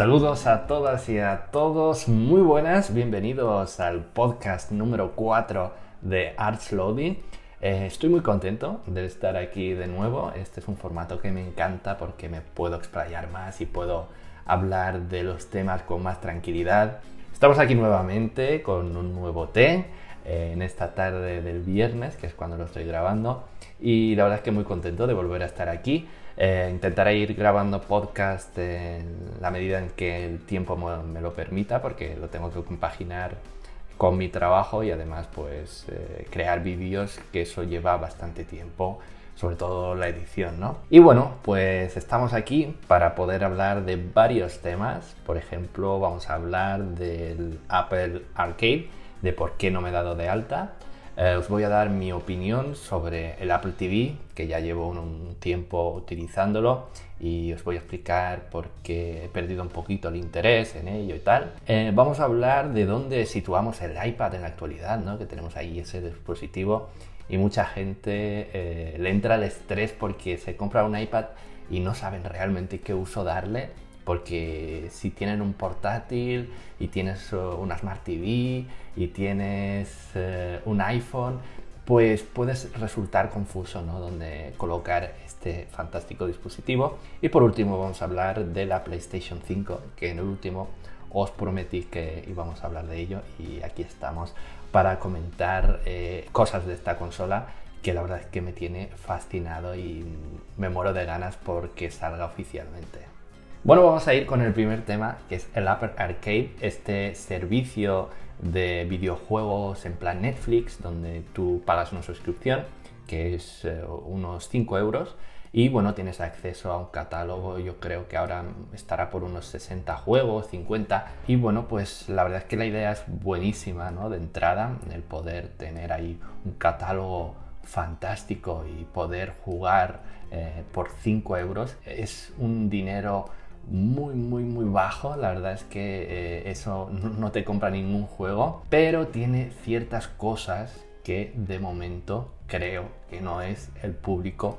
Saludos a todas y a todos, muy buenas, bienvenidos al podcast número 4 de Arts Loading. Eh, estoy muy contento de estar aquí de nuevo, este es un formato que me encanta porque me puedo explayar más y puedo hablar de los temas con más tranquilidad. Estamos aquí nuevamente con un nuevo té eh, en esta tarde del viernes, que es cuando lo estoy grabando, y la verdad es que muy contento de volver a estar aquí. Eh, intentaré ir grabando podcast en la medida en que el tiempo me lo permita, porque lo tengo que compaginar con mi trabajo y además pues eh, crear vídeos, que eso lleva bastante tiempo, sobre todo la edición, ¿no? Y bueno, pues estamos aquí para poder hablar de varios temas. Por ejemplo, vamos a hablar del Apple Arcade, de por qué no me he dado de alta. Eh, os voy a dar mi opinión sobre el Apple TV, que ya llevo un, tiempo utilizándolo y os voy a explicar por qué he perdido un poquito el interés en ello y tal. Eh, vamos a hablar de dónde situamos el iPad en la actualidad, ¿no? que tenemos ahí ese dispositivo y mucha gente eh, le entra el estrés porque se compra un iPad y no saben realmente qué uso darle porque si tienen un portátil y tienes uh, una Smart TV y tienes uh, un iPhone, pues puedes resultar confuso, ¿no? Donde colocar este fantástico dispositivo. Y por último vamos a hablar de la PlayStation 5, que en el último os prometí que íbamos a hablar de ello y aquí estamos para comentar eh, cosas de esta consola que la verdad es que me tiene fascinado y me muero de ganas porque salga oficialmente. Bueno, vamos a ir con el primer tema, que es el Apple Arcade, este servicio de videojuegos en plan Netflix, donde tú pagas una suscripción, que es eh, unos 5 euros, y bueno, tienes acceso a un catálogo, yo creo que ahora estará por unos 60 juegos, 50, y bueno, pues la verdad es que la idea es buenísima, ¿no? De entrada, el poder tener ahí un catálogo fantástico y poder jugar eh, por 5 euros es un dinero muy, muy, muy bajo. La verdad es que eh, eso no te compra ningún juego, pero tiene ciertas cosas que de momento creo que no es el público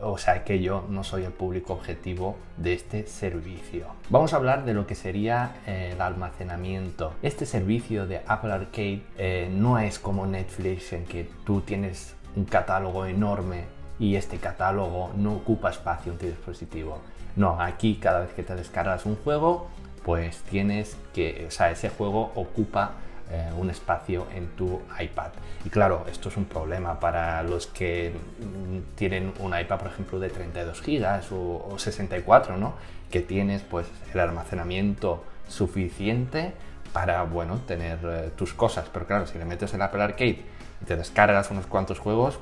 o sea que yo no soy el público objetivo de este servicio. Vamos a hablar de lo que sería eh, el almacenamiento. Este servicio de Apple Arcade eh, no es como Netflix en que tú tienes un catálogo enorme y este catálogo no ocupa espacio en tu dispositivo. No, aquí cada vez que te descargas un juego, pues tienes que, o sea, ese juego ocupa eh, un espacio en tu iPad. Y claro, esto es un problema para los que mm, tienen un iPad, por ejemplo, de 32 GB o, 64, ¿no? Que tienes pues el almacenamiento suficiente para, bueno, tener eh, tus cosas. Pero claro, si le metes el Apple Arcade y te descargas unos cuantos juegos,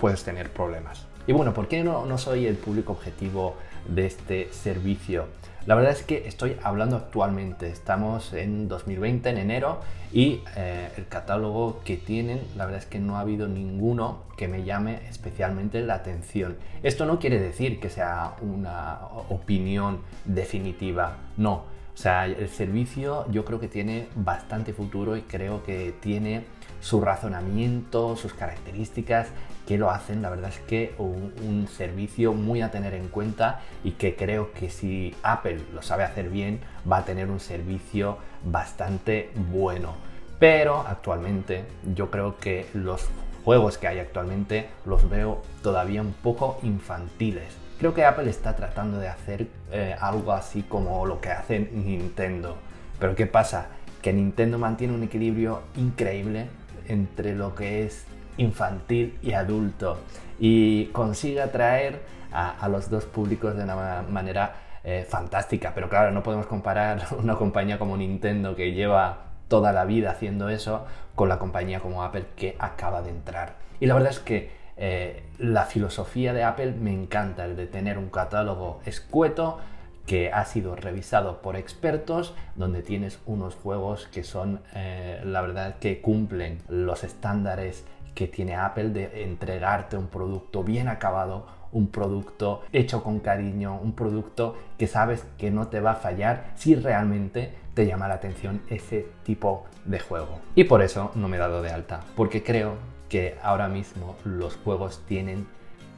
puedes tener problemas. Y bueno, ¿por qué no, no soy el público objetivo de este servicio. La verdad es que estoy hablando actualmente, estamos en 2020, en enero, y eh, el catálogo que tienen, la verdad es que no ha habido ninguno que me llame especialmente la atención. Esto no quiere decir que sea una opinión definitiva, no. O sea, el servicio yo creo que tiene bastante futuro y creo que tiene su razonamiento, sus características que lo hacen, la verdad es que un, servicio muy a tener en cuenta y que creo que si Apple lo sabe hacer bien, va a tener un servicio bastante bueno. Pero actualmente yo creo que los juegos que hay actualmente los veo todavía un poco infantiles. Creo que Apple está tratando de hacer eh, algo así como lo que hace Nintendo. Pero ¿qué pasa? Que Nintendo mantiene un equilibrio increíble entre lo que es infantil y adulto y consigue atraer a, los dos públicos de una manera eh, fantástica. Pero claro, no podemos comparar una compañía como Nintendo que lleva toda la vida haciendo eso con la compañía como Apple que acaba de entrar. Y la verdad es que eh, la filosofía de Apple me encanta, el de tener un catálogo escueto, que ha sido revisado por expertos, donde tienes unos juegos que son, eh, la verdad, que cumplen los estándares que tiene Apple de entregarte un producto bien acabado, un producto hecho con cariño, un producto que sabes que no te va a fallar si realmente te llama la atención ese tipo de juego. Y por eso no me he dado de alta, porque creo que ahora mismo los juegos tienen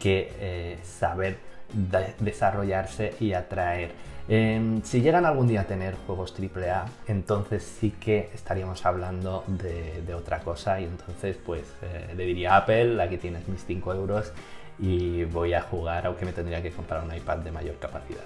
que eh, saber desarrollarse y atraer. Em, si llegan algún día a tener juegos AAA, entonces sí que estaríamos hablando de, otra cosa y entonces pues eh, le diría a Apple, aquí tienes mis 5 euros y voy a jugar, aunque me tendría que comprar un iPad de mayor capacidad.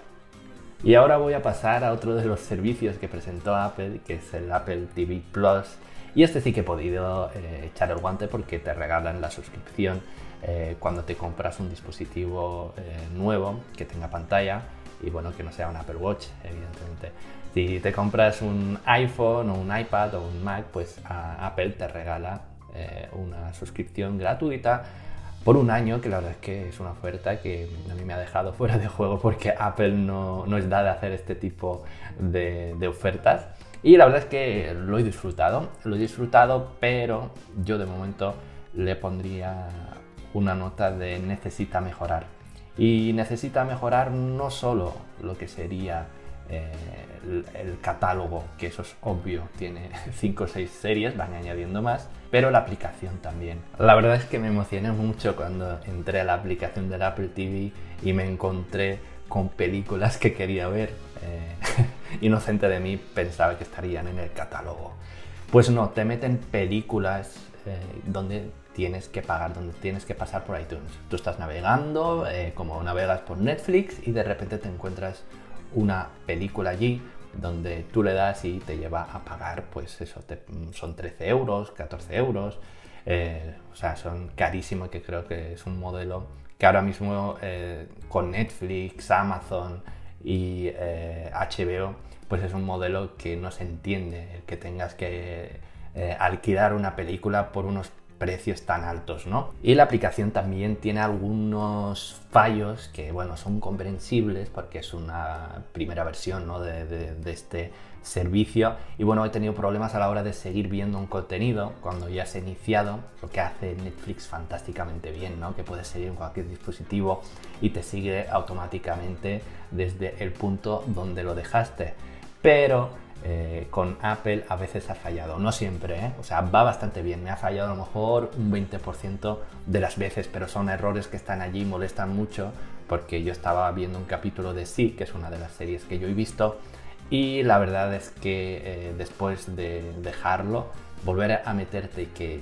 Y ahora voy a pasar a otro de los servicios que presentó Apple, que es el Apple TV Plus. Y este sí que he podido eh, echar el guante porque te regalan la suscripción eh, cuando te compras un dispositivo nuevo que tenga pantalla y bueno, que no sea un Apple Watch, evidentemente. Si te compras un iPhone o un iPad o un Mac, pues Apple te regala una suscripción gratuita por un año, que la verdad es que es una oferta que a mí me ha dejado fuera de juego porque Apple no, no es da de hacer este tipo de, de, ofertas. Y la verdad es que lo he disfrutado, lo he disfrutado, pero yo de momento le pondría una nota de necesita mejorar. Y necesita mejorar no solo lo que sería eh, el, catálogo, que eso es obvio, tiene 5 o 6 series, van añadiendo más, pero la aplicación también. La verdad es que me emocioné mucho cuando entré a la aplicación del Apple TV y me encontré con películas que quería ver. Eh, inocente de mí pensaba que estarían en el catálogo. Pues no, te meten películas eh, donde tienes que pagar, donde tienes que pasar por iTunes. Tú estás navegando, como navegas por Netflix, y de repente te encuentras una película allí donde tú le das y te lleva a pagar, pues eso, son 13 euros, 14 euros, eh, o sea, son carísimos que creo que es un modelo que ahora mismo eh, con Netflix, Amazon y HBO, eh, pues es un modelo que no se entiende, el que tengas que alquilar una película por unos precios tan altos, ¿no? Y la aplicación también tiene algunos fallos que, bueno, son comprensibles porque es una primera versión, ¿no? de, este servicio y bueno, he tenido problemas a la hora de seguir viendo un contenido cuando ya se ha iniciado, lo que hace Netflix fantásticamente bien, ¿no? Que puedes seguir en cualquier dispositivo y te sigue automáticamente desde el punto donde lo dejaste. Pero eh, con Apple a veces ha fallado, no siempre, ¿eh? o sea, va bastante bien, me ha fallado a lo mejor un 20% de las veces, pero son errores que están allí, molestan mucho, porque yo estaba viendo un capítulo de Sí, que es una de las series que yo he visto, y la verdad es que eh, después de dejarlo, volver a meterte y que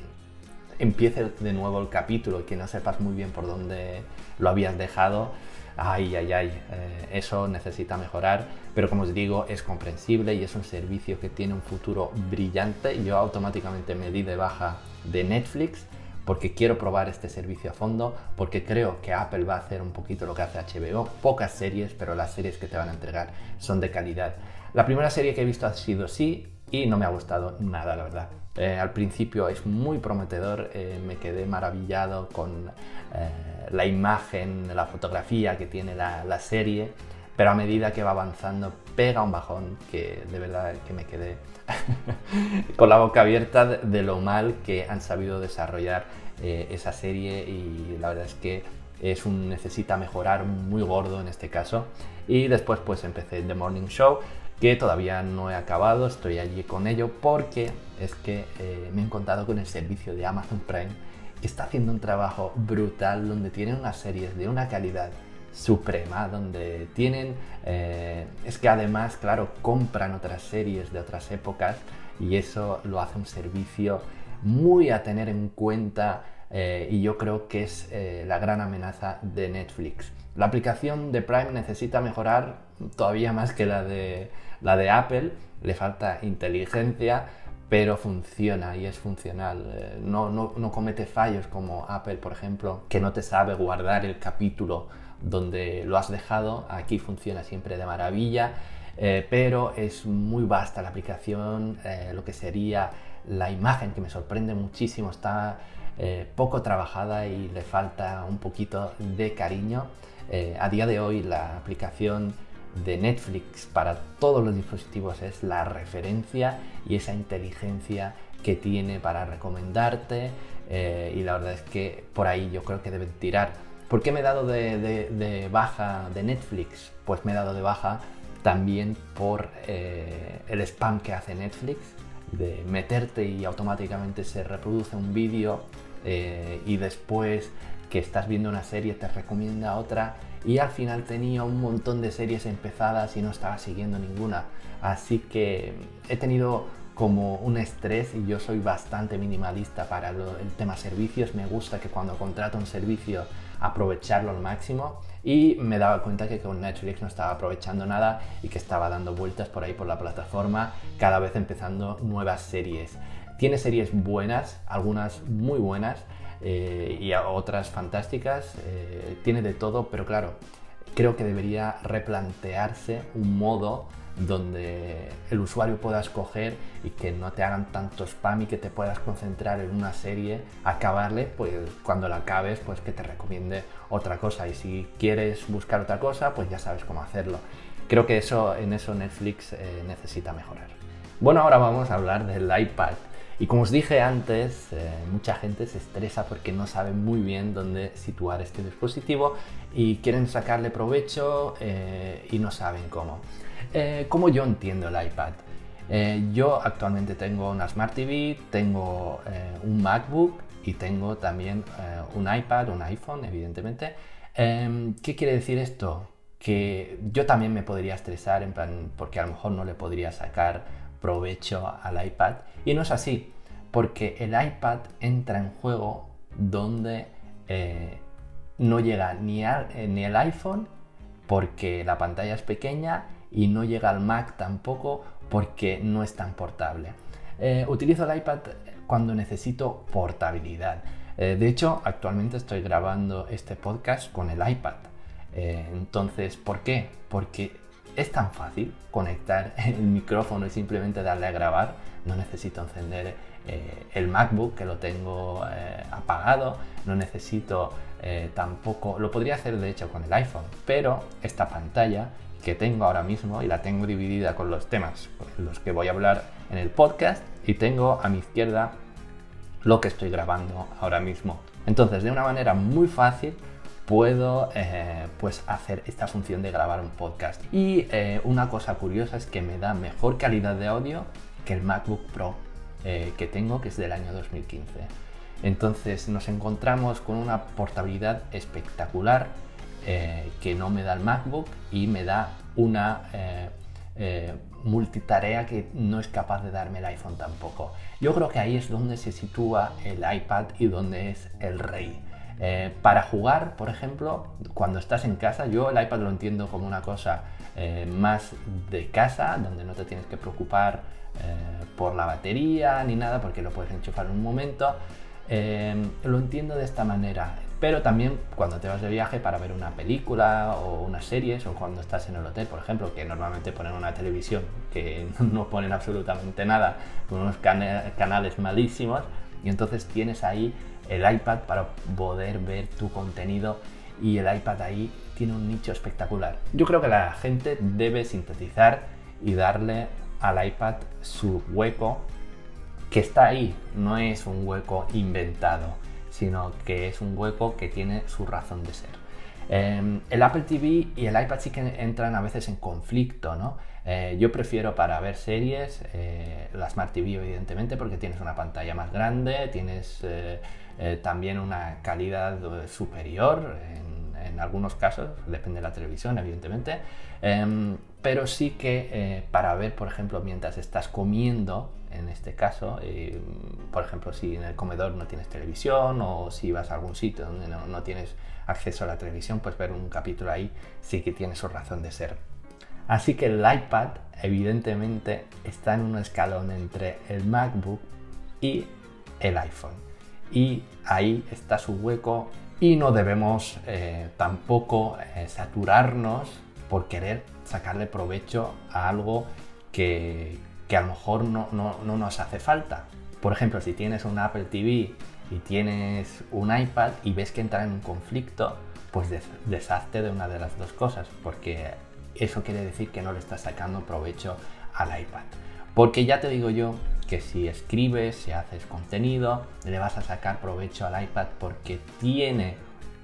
empiece de nuevo el capítulo y que no sepas muy bien por dónde lo habías dejado, ay, ay, ay, eh, eso necesita mejorar, pero como os digo, es comprensible y es un servicio que tiene un futuro brillante. Yo automáticamente me di de baja de Netflix porque quiero probar este servicio a fondo, porque creo que Apple va a hacer un poquito lo que hace HBO, pocas series, pero las series que te van a entregar son de calidad. La primera serie que he visto ha sido Sí y no me ha gustado nada, la verdad. Eh, al principio es muy prometedor, eh, me quedé maravillado con eh, la imagen, la fotografía que tiene la, serie, pero a medida que va avanzando pega un bajón que de verdad que me quedé con la boca abierta de lo mal que han sabido desarrollar esa serie y la verdad es que es un necesita mejorar muy gordo en este caso. Y después pues empecé The Morning Show que todavía no he acabado, estoy allí con ello porque es que eh, me he encontrado con el servicio de Amazon Prime que está haciendo un trabajo brutal donde tienen unas series de una calidad suprema, donde tienen, eh, es que además, claro, compran otras series de otras épocas y eso lo hace un servicio muy a tener en cuenta eh, y yo creo que es la gran amenaza de Netflix. La aplicación de Prime necesita mejorar todavía más que la de la de Apple le falta inteligencia, pero funciona y es funcional. Eh, no, no, comete fallos como Apple, por ejemplo, que no te sabe guardar el capítulo donde lo has dejado. Aquí funciona siempre de maravilla, eh, pero es muy vasta la aplicación, eh, lo que sería la imagen que me sorprende muchísimo está poco trabajada y le falta un poquito de cariño. a día de hoy la aplicación de Netflix para todos los dispositivos es la referencia y esa inteligencia que tiene para recomendarte eh, y la verdad es que por ahí yo creo que deben tirar. ¿Por qué me he dado de, baja de Netflix? Pues me he dado de baja también por eh, el spam que hace Netflix, de meterte y automáticamente se reproduce un vídeo eh, y después que estás viendo una serie te recomienda otra y al final tenía un montón de series empezadas y no estaba siguiendo ninguna. Así que he tenido como un estrés y yo soy bastante minimalista para el tema servicios. Me gusta que cuando contrato un servicio aprovecharlo al máximo y me daba cuenta que con Netflix no estaba aprovechando nada y que estaba dando vueltas por ahí por la plataforma, cada vez empezando nuevas series. Tiene series buenas, algunas muy buenas eh, y otras fantásticas, eh, tiene de todo, pero claro, creo que debería replantearse un modo donde el usuario pueda escoger y que no te hagan tanto spam y que te puedas concentrar en una serie, acabarle, pues cuando la acabes, pues que te recomiende otra cosa. Y si quieres buscar otra cosa, pues ya sabes cómo hacerlo. Creo que eso, en eso Netflix eh, necesita mejorar. Bueno, ahora vamos a hablar del iPad. Y como os dije antes, eh, mucha gente se estresa porque no sabe muy bien dónde situar este dispositivo y quieren sacarle provecho eh, y no saben cómo. Eh, ¿Cómo yo entiendo el iPad? yo actualmente tengo una Smart TV, tengo un MacBook y tengo también un iPad, un iPhone, evidentemente. Em, ¿Qué quiere decir esto? Que yo también me podría estresar en plan, porque a lo mejor no le podría sacar provecho al iPad. Y no es así, porque el iPad entra en juego donde eh, no llega ni, eh, ni el iPhone porque la pantalla es pequeña y no llega al Mac tampoco porque no es tan portable. Eh, utilizo el iPad cuando necesito portabilidad. de hecho, actualmente estoy grabando este podcast con el iPad. entonces, ¿por qué? Porque es tan fácil conectar el micrófono y simplemente darle a grabar. No necesito encender eh, el MacBook que lo tengo eh, apagado. No necesito eh, tampoco, lo podría hacer de hecho con el iPhone, pero esta pantalla que tengo ahora mismo y la tengo dividida con los temas los que voy a hablar en el podcast y tengo a mi izquierda lo que estoy grabando ahora mismo. Entonces, de una manera muy fácil puedo eh, pues hacer esta función de grabar un podcast. Y eh, una cosa curiosa es que me da mejor calidad de audio que el MacBook Pro eh, que tengo, que es del año 2015. Entonces nos encontramos con una portabilidad espectacular que no me da el MacBook y me da una multitarea que no es capaz de darme el iPhone tampoco. Yo creo que ahí es donde se sitúa el iPad y donde es el rey. Eh, para jugar, por ejemplo, cuando estás en casa, yo el iPad lo entiendo como una cosa eh, más de casa, donde no te tienes que preocupar eh, por la batería ni nada, porque lo puedes enchufar en un momento. lo entiendo de esta manera, pero también cuando te vas de viaje para ver una película o unas series, o cuando estás en el hotel, por ejemplo, que normalmente ponen una televisión que no ponen absolutamente nada, con unos canales malísimos, y entonces tienes ahí el iPad para poder ver tu contenido y el iPad ahí tiene un nicho espectacular. Yo creo que la gente debe sintetizar y darle al iPad su hueco que está ahí, no es un hueco inventado, sino que es un hueco que tiene su razón de ser. Em, el Apple TV y el iPad sí que entran a veces en conflicto, ¿no? Eh, yo prefiero para ver series eh, la Smart TV, evidentemente, porque tienes una pantalla más grande, tienes eh, también una calidad superior en, algunos casos, depende de la televisión, evidentemente, em, pero sí que para ver, por ejemplo, mientras estás comiendo, en este caso, por ejemplo, si en el comedor no tienes televisión o si vas a algún sitio donde no, no tienes acceso a la televisión, pues ver un capítulo ahí sí que tiene su razón de ser. Así que el iPad evidentemente está en un escalón entre el MacBook y el iPhone. Y ahí está su hueco y no debemos eh, tampoco eh, saturarnos por querer sacarle provecho a algo que, a lo mejor no, no, nos hace falta. Por ejemplo, si tienes un Apple TV y tienes un iPad y ves que entra en un conflicto, pues deshazte de una de las dos cosas, porque eso quiere decir que no le estás sacando provecho al iPad. Porque ya te digo yo que si escribes, si haces contenido, le vas a sacar provecho al iPad porque tiene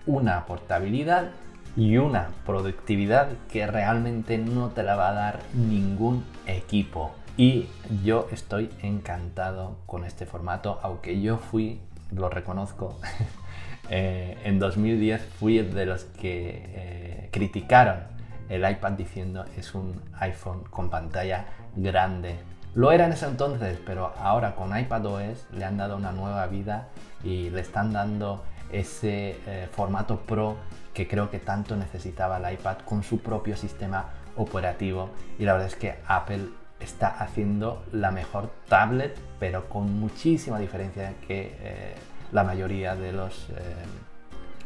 una portabilidad y una productividad que realmente no te la va a dar ningún equipo. Y yo estoy encantado con este formato, aunque yo fui lo reconozco. Eh, en 2010 fui de los que eh, criticaron el iPad diciendo es un iPhone con pantalla grande. Lo era en ese entonces, pero ahora con iPadOS le han dado una nueva vida y le están dando ese eh, formato Pro que creo que tanto necesitaba el iPad con su propio sistema operativo. Y la verdad es que Apple está haciendo la mejor tablet, pero con muchísima diferencia que eh, la mayoría de los eh,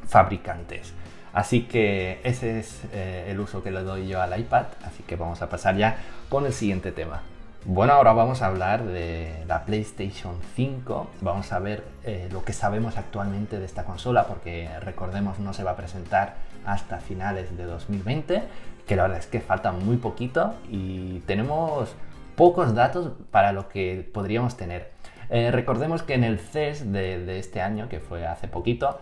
fabricantes. Así que ese es eh, el uso que le doy yo al iPad, así que vamos a pasar ya con el siguiente tema. Bueno, ahora vamos a hablar de la PlayStation 5. Vamos a ver lo que sabemos actualmente de esta consola, porque recordemos no se va a presentar hasta finales de 2020, que la verdad es que falta muy poquito y tenemos pocos datos para lo que podríamos tener. Eh, recordemos que en el CES de, este año, que fue hace poquito,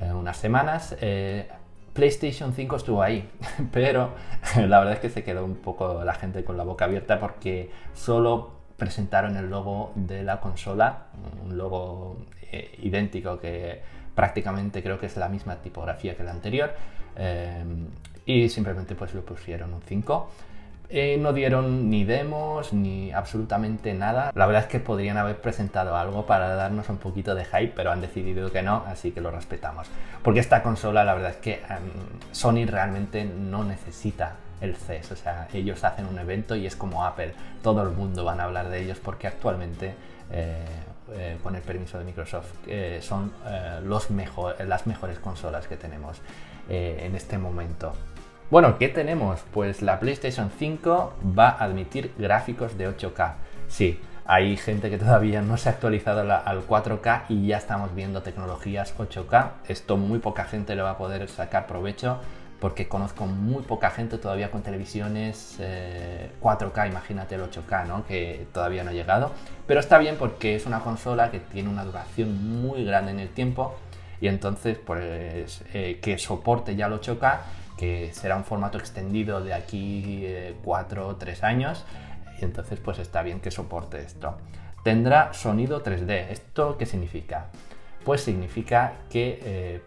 eh, unas semanas, eh, PlayStation 5 estuvo ahí, pero la verdad es que se quedó un poco la gente con la boca abierta porque solo presentaron el logo de la consola, un logo idéntico que prácticamente creo que es la misma tipografía que la anterior, y simplemente pues lo pusieron un 5. Eh, no dieron ni demos ni absolutamente nada. La verdad es que podrían haber presentado algo para darnos un poquito de hype, pero han decidido que no, así que lo respetamos. Porque esta consola, la verdad es que em, Sony realmente no necesita el CES, o sea, ellos hacen un evento y es como Apple, todo el mundo van a hablar de ellos porque actualmente, eh, eh, con el permiso de Microsoft, son las mejores consolas que tenemos en este momento. Bueno, ¿qué tenemos? Pues la PlayStation 5 va a admitir gráficos de 8K. Sí, hay gente que todavía no se ha actualizado al 4K y ya estamos viendo tecnologías 8K. Esto muy poca gente le va a poder sacar provecho porque conozco muy poca gente todavía con televisiones 4K, eh, imagínate el 8K, ¿no? que todavía no ha llegado. Pero está bien porque es una consola que tiene una duración muy grande en el tiempo y entonces pues eh, que soporte ya el 8K que será un formato extendido de aquí 4 o 3 años y entonces pues está bien que soporte esto. Tendrá sonido 3D. ¿Esto qué significa? Pues significa que eh,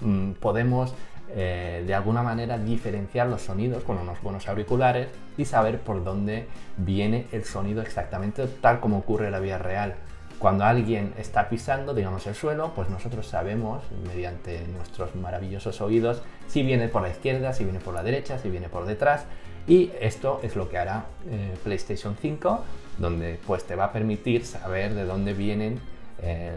mm, podemos eh, de alguna manera diferenciar los sonidos con unos buenos auriculares y saber por dónde viene el sonido exactamente tal como ocurre en la vida real. Cuando alguien está pisando, digamos, el suelo, pues nosotros sabemos, mediante nuestros maravillosos oídos, si viene por la izquierda, si viene por la derecha, si viene por detrás. Y esto es lo que hará eh, PlayStation 5, donde pues te va a permitir saber de dónde vienen, eh,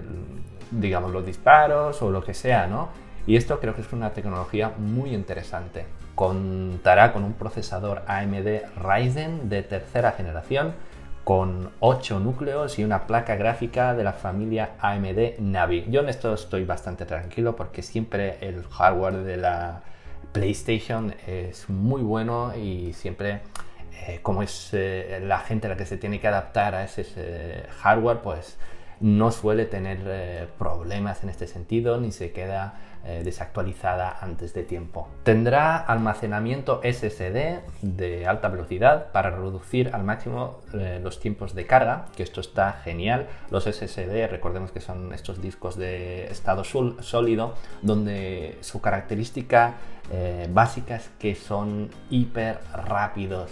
digamos, los disparos o lo que sea, ¿no? Y esto creo que es una tecnología muy interesante. Contará con un procesador AMD Ryzen de tercera generación con 8 núcleos y una placa gráfica de la familia AMD Navi. Yo en esto estoy bastante tranquilo porque siempre el hardware de la PlayStation es muy bueno y siempre eh, como es eh, la gente la que se tiene que adaptar a ese, hardware, pues no suele tener eh, problemas en este sentido ni se queda eh, desactualizada antes de tiempo. Tendrá almacenamiento SSD de alta velocidad para reducir al máximo eh, los tiempos de carga, que esto está genial. Los SSD, recordemos que son estos discos de estado sólido, donde su característica eh, básica es que son hiper rápidos.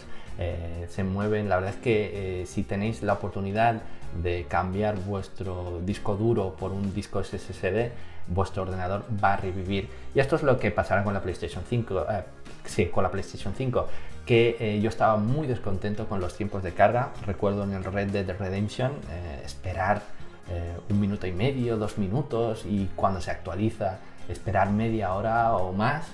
se mueven, la verdad es que si tenéis la oportunidad de cambiar vuestro disco duro por un disco SSD, vuestro ordenador va a revivir. Y esto es lo que pasará con la PlayStation 5. Eh, sí, con la PlayStation 5, que eh, yo estaba muy descontento con los tiempos de carga. Recuerdo en el Red Dead Redemption eh, esperar un minuto y medio, dos minutos y cuando se actualiza esperar media hora o más.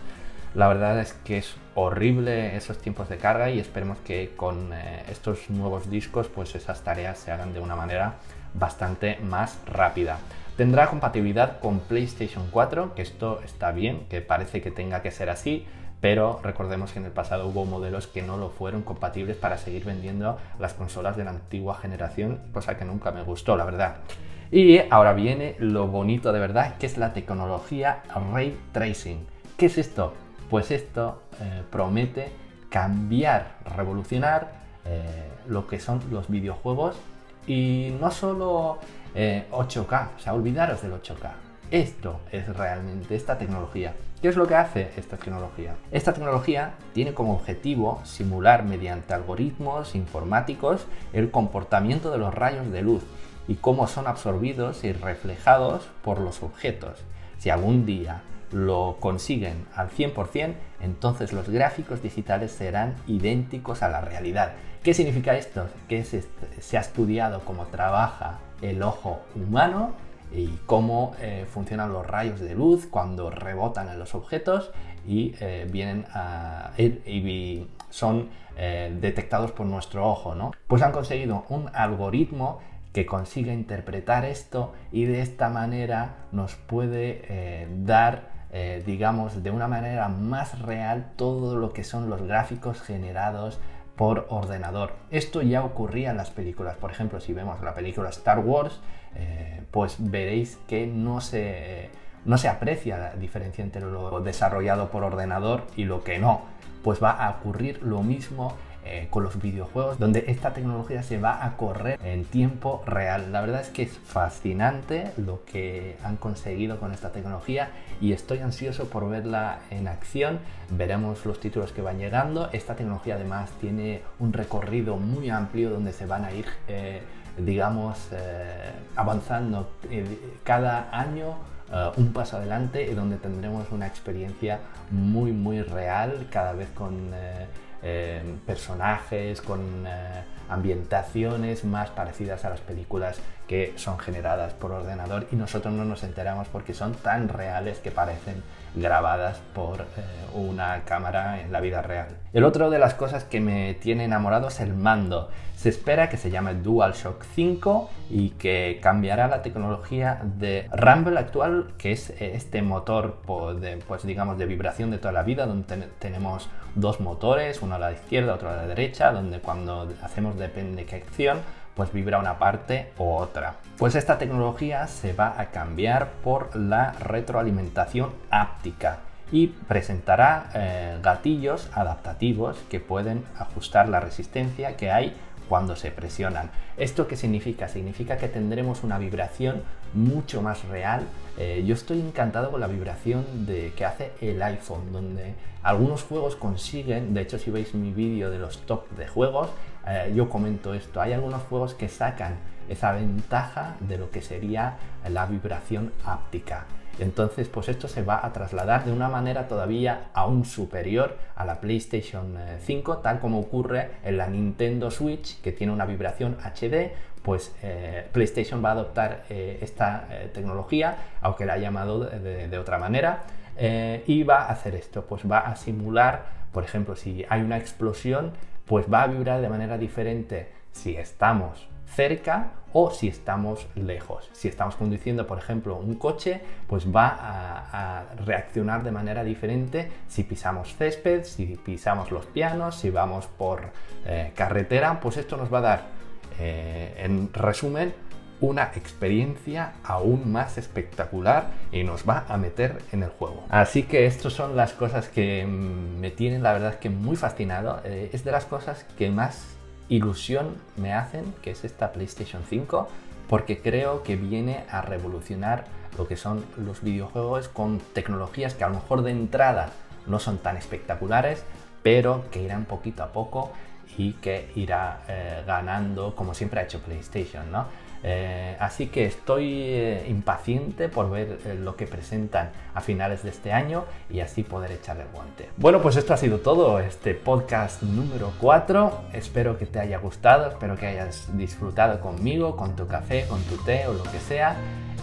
La verdad es que es horrible esos tiempos de carga y esperemos que con estos nuevos discos pues esas tareas se hagan de una manera bastante más rápida. Tendrá compatibilidad con PlayStation 4, que esto está bien, que parece que tenga que ser así, pero recordemos que en el pasado hubo modelos que no lo fueron compatibles para seguir vendiendo las consolas de la antigua generación, cosa que nunca me gustó, la verdad. Y ahora viene lo bonito de verdad, que es la tecnología Ray Tracing. ¿Qué es esto? Pues esto eh, promete cambiar, revolucionar eh, lo que son los videojuegos y no solo 8K, o sea, olvidaros del 8K. Esto es realmente esta tecnología. ¿Qué es lo que hace esta tecnología? Esta tecnología tiene como objetivo simular mediante algoritmos informáticos el comportamiento de los rayos de luz y cómo son absorbidos y reflejados por los objetos. Si algún día lo consiguen al 100%, entonces los gráficos digitales serán idénticos a la realidad. ¿Qué significa esto? Que se ha estudiado cómo trabaja el ojo humano y cómo eh, funcionan los rayos de luz cuando rebotan en los objetos y eh, vienen a, y, son eh, detectados por nuestro ojo, ¿no? Pues han conseguido un algoritmo que consigue interpretar esto y de esta manera nos puede dar digamos, de una manera más real todo lo que son los gráficos generados por ordenador. Esto ya ocurría en las películas. Por ejemplo, si vemos la película Star Wars, eh, pues veréis que no se, no se aprecia la diferencia entre lo desarrollado por ordenador y lo que no. Pues va a ocurrir lo mismo eh, con los videojuegos, donde esta tecnología se va a correr en tiempo real. La verdad es que es fascinante lo que han conseguido con esta tecnología y estoy ansioso por verla en acción. Veremos los títulos que van llegando. Esta tecnología además tiene un recorrido muy amplio donde se van a ir, eh, digamos, eh, avanzando cada año un paso adelante y donde tendremos una experiencia muy muy real cada vez con personajes, con eh, ambientaciones más parecidas a las películas que son generadas por ordenador y nosotros no nos enteramos porque son tan reales que parecen grabadas por eh, una cámara en la vida real. El otro de las cosas que me tiene enamorado es el mando. Se espera que se llame DualShock 5 y que cambiará la tecnología de Rumble actual, que es este motor de, pues de vibración de toda la vida, donde tenemos dos motores, uno a la izquierda, otro a la derecha, donde cuando hacemos depende qué acción, pues vibra una parte u otra. Pues esta tecnología se va a cambiar por la retroalimentación áptica y presentará eh, gatillos adaptativos que pueden ajustar la resistencia que hay cuando se presionan. ¿Esto qué significa? Significa que tendremos una vibración mucho más real. Eh, yo estoy encantado con la vibración de, que hace el iPhone, donde algunos juegos consiguen, de hecho si veis mi vídeo de los top de juegos, eh, yo comento esto, hay algunos juegos que sacan esa ventaja de lo que sería la vibración áptica. Entonces, pues esto se va a trasladar de una manera todavía aún superior a la PlayStation 5, eh, tal como ocurre en la Nintendo Switch, que tiene una vibración HD, pues eh, PlayStation va a adoptar esta tecnología, aunque la ha llamado de, otra manera, y va a hacer esto, pues va a simular, por ejemplo, si hay una explosión, pues va a vibrar de manera diferente si estamos cerca o si estamos lejos. Si estamos conduciendo, por ejemplo, un coche, pues va a, reaccionar de manera diferente si pisamos césped, si pisamos los pianos, si vamos por eh, carretera, pues esto nos va a dar, eh, en resumen, una experiencia aún más espectacular y nos va a meter en el juego. Así que estas son las cosas que me tienen la verdad que muy fascinado. Eh, es de las cosas que más ilusión me hacen, que es esta PlayStation 5, porque creo que viene a revolucionar lo que son los videojuegos con tecnologías que a lo mejor de entrada no son tan espectaculares, pero que irán poquito a poco y que irá eh, ganando como siempre ha hecho PlayStation, ¿no? Eh, así que estoy eh, impaciente por ver eh, lo que presentan a finales de este año y así poder echarle el guante. Bueno, pues esto ha sido todo, este podcast número 4. Espero que te haya gustado, espero que hayas disfrutado conmigo, con tu café, con tu té o lo que sea.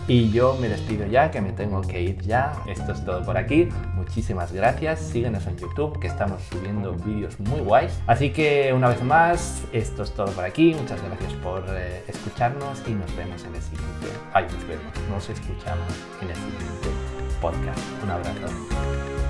Y yo me despido ya, que me tengo que ir ya. Esto es todo por aquí. Muchísimas gracias. Síguenos en YouTube, que estamos subiendo vídeos muy guays. Así que una vez más, esto es todo por aquí. Muchas gracias por eh, escucharnos y nos vemos en el siguiente. Ay, nos vemos. Nos escuchamos en el siguiente podcast. Un abrazo.